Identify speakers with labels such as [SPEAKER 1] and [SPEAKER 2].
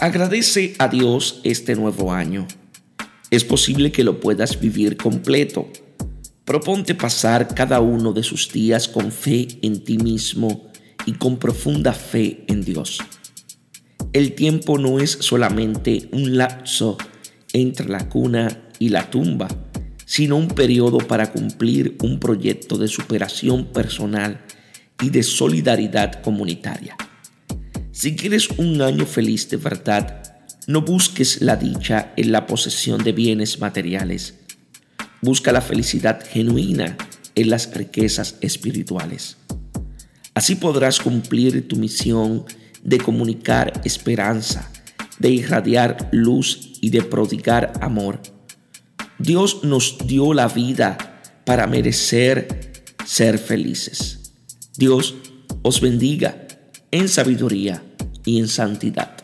[SPEAKER 1] Agradece a Dios este nuevo año. Es posible que lo puedas vivir completo. Proponte pasar cada uno de sus días con fe en ti mismo y con profunda fe en Dios. El tiempo no es solamente un lapso entre la cuna y la tumba, sino un periodo para cumplir un proyecto de superación personal y de solidaridad comunitaria. Si quieres un año feliz de verdad, no busques la dicha en la posesión de bienes materiales. Busca la felicidad genuina en las riquezas espirituales. Así podrás cumplir tu misión de comunicar esperanza, de irradiar luz y de prodigar amor. Dios nos dio la vida para merecer ser felices. Dios os bendiga en sabiduría y en santidad.